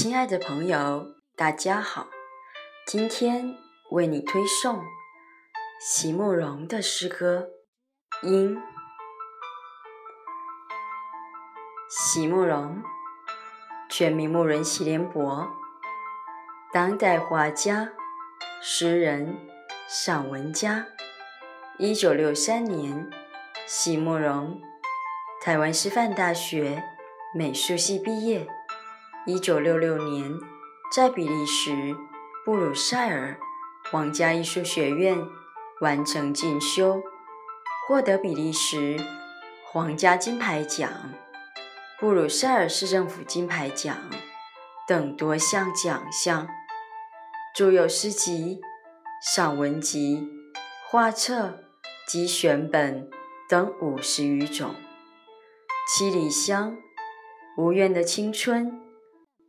亲爱的朋友，大家好！今天为你推送席慕容的诗歌《因》。席慕容，全名慕容席联博，当代画家、诗人、散文家。一九六三年，席慕容台湾师范大学美术系毕业。一九六六年，在比利时布鲁塞尔皇家艺术学院完成进修，获得比利时皇家金牌奖、布鲁塞尔市政府金牌奖等多项奖项，著有诗集、散文集、画册及选本等五十余种，《七里香》《无怨的青春》。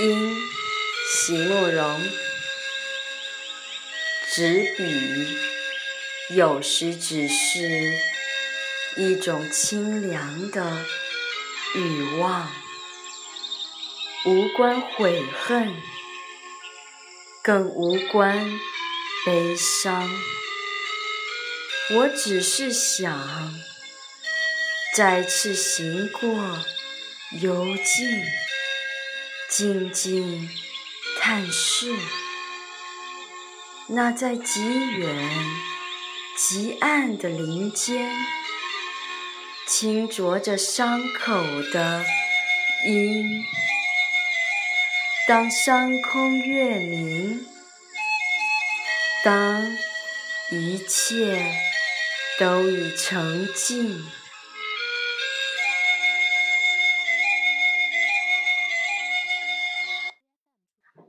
因席慕容，执笔有时只是一种清凉的欲望，无关悔恨，更无关悲伤。我只是想再次行过幽静。静静探视，那在极远极暗的林间，轻啄着伤口的鹰。当山空月明，当一切都已成静。